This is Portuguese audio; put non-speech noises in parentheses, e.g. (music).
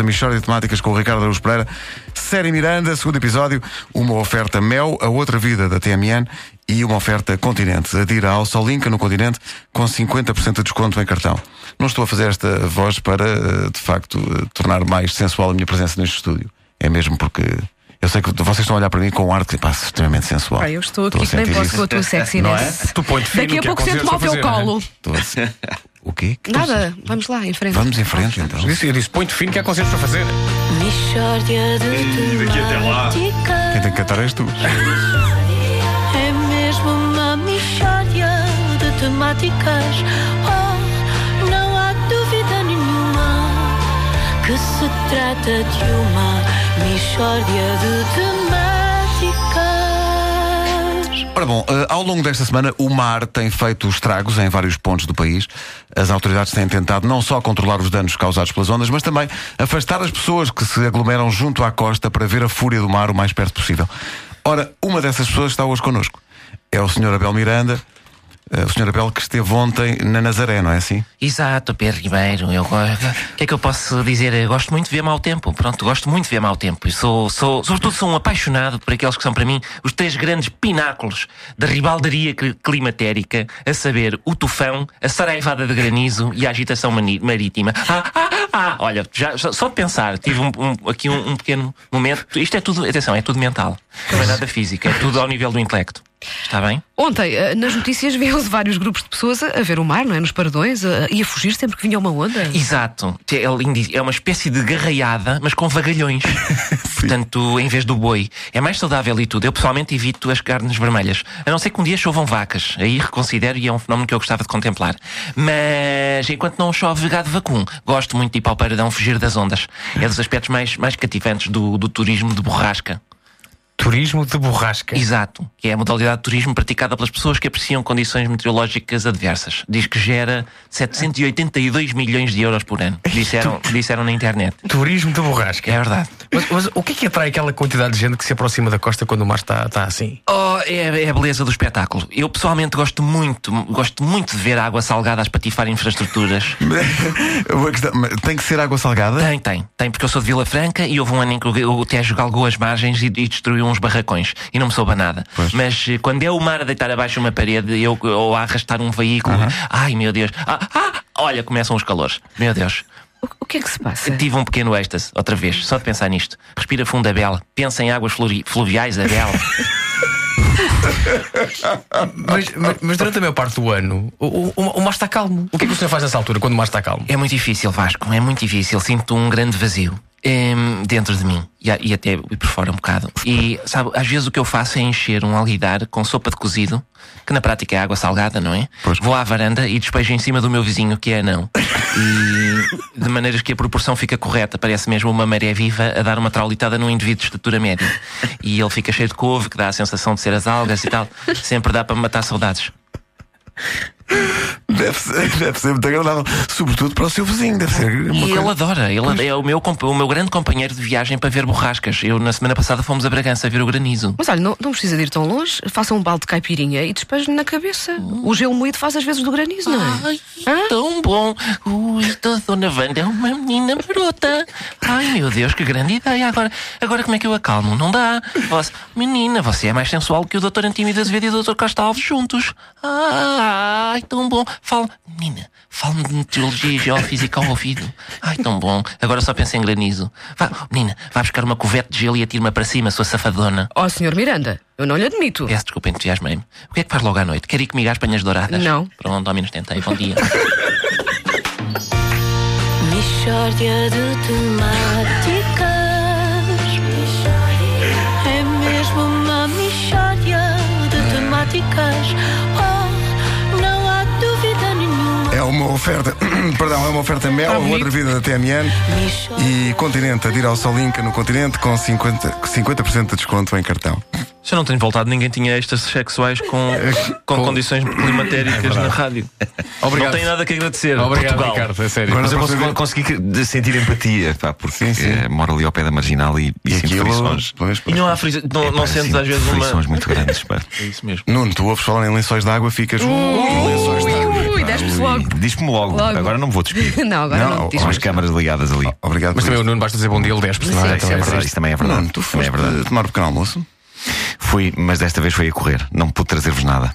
a Michórdia de Temáticas com o Ricardo Araújo Pereira. Série Miranda, segundo episódio, uma oferta Mel, a outra vida da TMN e uma oferta Continente. Adira ao Solinca no Continente com 50% de desconto em cartão. Não estou a fazer esta voz para, eh, de facto, eh, tornar mais sensual a minha presença neste estúdio. É mesmo porque eu sei que vocês estão a olhar para mim com um ar que pá, extremamente sensual. Ah, eu estou aqui a que nem posso isso. com a tua sexiness. Tu põe Daqui a pouco sento-me ao teu colo. Estou a O quê? Que Nada, vamos lá, em frente. Vamos em frente então. Disse, eu disse, põe-te fino que há conselhos para fazer. Mishória de daqui até lá. temáticas. Quem tem que cantar és tu. É mesmo uma mishória de temáticas. Oh, não há dúvida nenhuma que se trata de uma mishória de temáticas. Ora bom, eh, ao longo desta semana o mar tem feito estragos em vários pontos do país. As autoridades têm tentado não só controlar os danos causados pelas ondas, mas também afastar as pessoas que se aglomeram junto à costa para ver a fúria do mar o mais perto possível. Ora, uma dessas pessoas está hoje connosco. É o Sr. Abel Miranda, eh, o Sr. Abel que esteve ontem na Nazaré, não é assim? Exato, Pedro Ribeiro. Eu, o que é que eu posso dizer? Eu gosto muito de ver mau tempo. Pronto, gosto muito de ver mau tempo. E sou, sou, sobretudo, sou um apaixonado por aqueles que são, para mim, os três grandes pináculos da ribaldaria cli- climatérica, a saber, o tufão, a saraivada de granizo e a agitação marítima. Ah, ah, ah, olha, já, já- só de pensar, tive um- um- aqui um, um pequeno momento. Isto é tudo, atenção, é tudo mental. Não é nada físico, é tudo ao nível do intelecto. Está bem? Ontem, eh, nas notícias, viam-se vários grupos de pessoas a a ver o mar, não é? Nos paradões, a- e a fugir sempre que vinha uma onda. Exato. É, lindo. É uma espécie de garraiada, mas com vagalhões. (laughs) Portanto, em vez do boi. É mais saudável e tudo. Eu pessoalmente evito as carnes vermelhas. A não ser que um dia chovam vacas. Aí reconsidero e é um fenómeno que eu gostava de contemplar. Mas enquanto não chove gado vacum, gosto muito de ir para o paradão fugir das ondas. É dos aspectos mais, mais cativantes do, do turismo de borrasca. Turismo de borrasca. Exato, que é a modalidade de turismo praticada pelas pessoas que apreciam condições meteorológicas adversas. Diz que gera 782 milhões de euros por ano. (laughs) Disseram, disseram na internet. Turismo de borrasca. É verdade. Mas, mas o que é que atrai aquela quantidade de gente que se aproxima da costa quando o mar está, está assim? Oh, é, é a beleza do espetáculo. Eu pessoalmente gosto muito, gosto muito de ver a água salgada a espatifar infraestruturas. (laughs) Tem que ser água salgada? Tem, tem, tem, porque eu sou de Vila Franca e houve um ano em que o o Tejo galgou as margens e, e destruiu uns barracões e não me soube nada. Mas eh, quando é o mar a deitar abaixo uma parede eu, ou a arrastar um veículo, ai meu Deus, ah, ah, olha, começam os calores. Meu Deus. O, que é que se passa? Tive um pequeno êxtase, outra vez, só de pensar nisto. Respira fundo, Abel. Pensa em águas fluviais, Abel. (laughs) Mas, mas- mas durante a maior parte do ano, o, o, o mar está calmo. O que é que o senhor faz nessa altura, quando o mar está calmo? É muito difícil, Vasco, é muito difícil. Sinto um grande vazio em, dentro de mim e, e até por fora um bocado. E, sabe, às vezes o que eu faço é encher um alguidar com sopa de cozido, que na prática é água salgada, não é? Pois. Vou à varanda e despejo em cima do meu vizinho, que é anão. E de maneiras que a proporção fica correta, parece mesmo uma maré viva a dar uma traulitada num indivíduo de estatura média. E ele fica cheio de couve, que dá a sensação de ser as algas e tal. Sempre dá para matar saudades. Deve ser, (laughs) deve ser muito agradável. Sobretudo para o seu vizinho. Deve ser E ele coisa. adora, ele é o meu, o meu grande companheiro de viagem para ver borrascas. Eu, na semana passada, fomos a Bragança a ver o granizo. Mas olha, não, não precisa de ir tão longe. Faça um balde de caipirinha e despeje na cabeça. O gelo moído faz às vezes do granizo, não é? Ai, Hã? tão bom! Ui, a Dona Wanda é uma menina marota! Meu Deus, que grande ideia! Agora, agora como é que eu acalmo? Não dá! Você, menina, você é mais sensual que o Dr. Antímio de Azevedo e o Dr. Costa Alves juntos! Ai, tão bom! Fala, menina, fala-me de meteorologia e geofísica ao ouvido! Ai, tão bom! Agora só pensa em granizo. Vá, menina, vá buscar uma covete de gelo e atire-me para cima, sua safadona! Ó, senhor Miranda, eu não lhe admito. Peço desculpa, entusiasmei-me. O que é que faz logo à noite? Quer ir comigo às panhas douradas? Não. Pronto, ao menos tentei. Bom dia. (laughs) Mishória de temáticas. É mesmo uma mishória de temáticas. Oferta, (clears throat) perdão, é uma oferta Mel, a outra vida da TMN e Continente, a ir ao Solinca no Continente com 50%, 50 de desconto em cartão. Se eu não tenho voltado, ninguém tinha estas sexuais com, (laughs) com condições climatéricas na rádio. (laughs) Obrigado. Não tenho nada que agradecer. Obrigado, Portugal. Ricardo, é sério. Agora Mas eu consegui, ver- consegui de- sentir empatia, pá, porque Sim, sim. eh, moro ali ao pé da marginal e, e, E sinto aquilo. frições. Pois, E pois. não há frisa, não, É, não pá, sentes às vezes frições uma. muito grandes, pá. (laughs) É isso mesmo. Nuno, tu ouves falar em lençóis de água, ficas. Uh, lençóis de água. Luís. logo. Diz-me logo. Logo. Agora não me vou despedir. (laughs) Não, agora não, Não, Com as câmaras ligadas ali. Obrigado Mas também o isso. Nuno basta dizer bom dia, ele despe-se. não Sim, é? Também É é verdade, isso também é verdade. Nuno, tu Também foste é verdade. tomar um pequeno almoço? Fui, mas desta vez foi a correr. Não pude trazer-vos nada.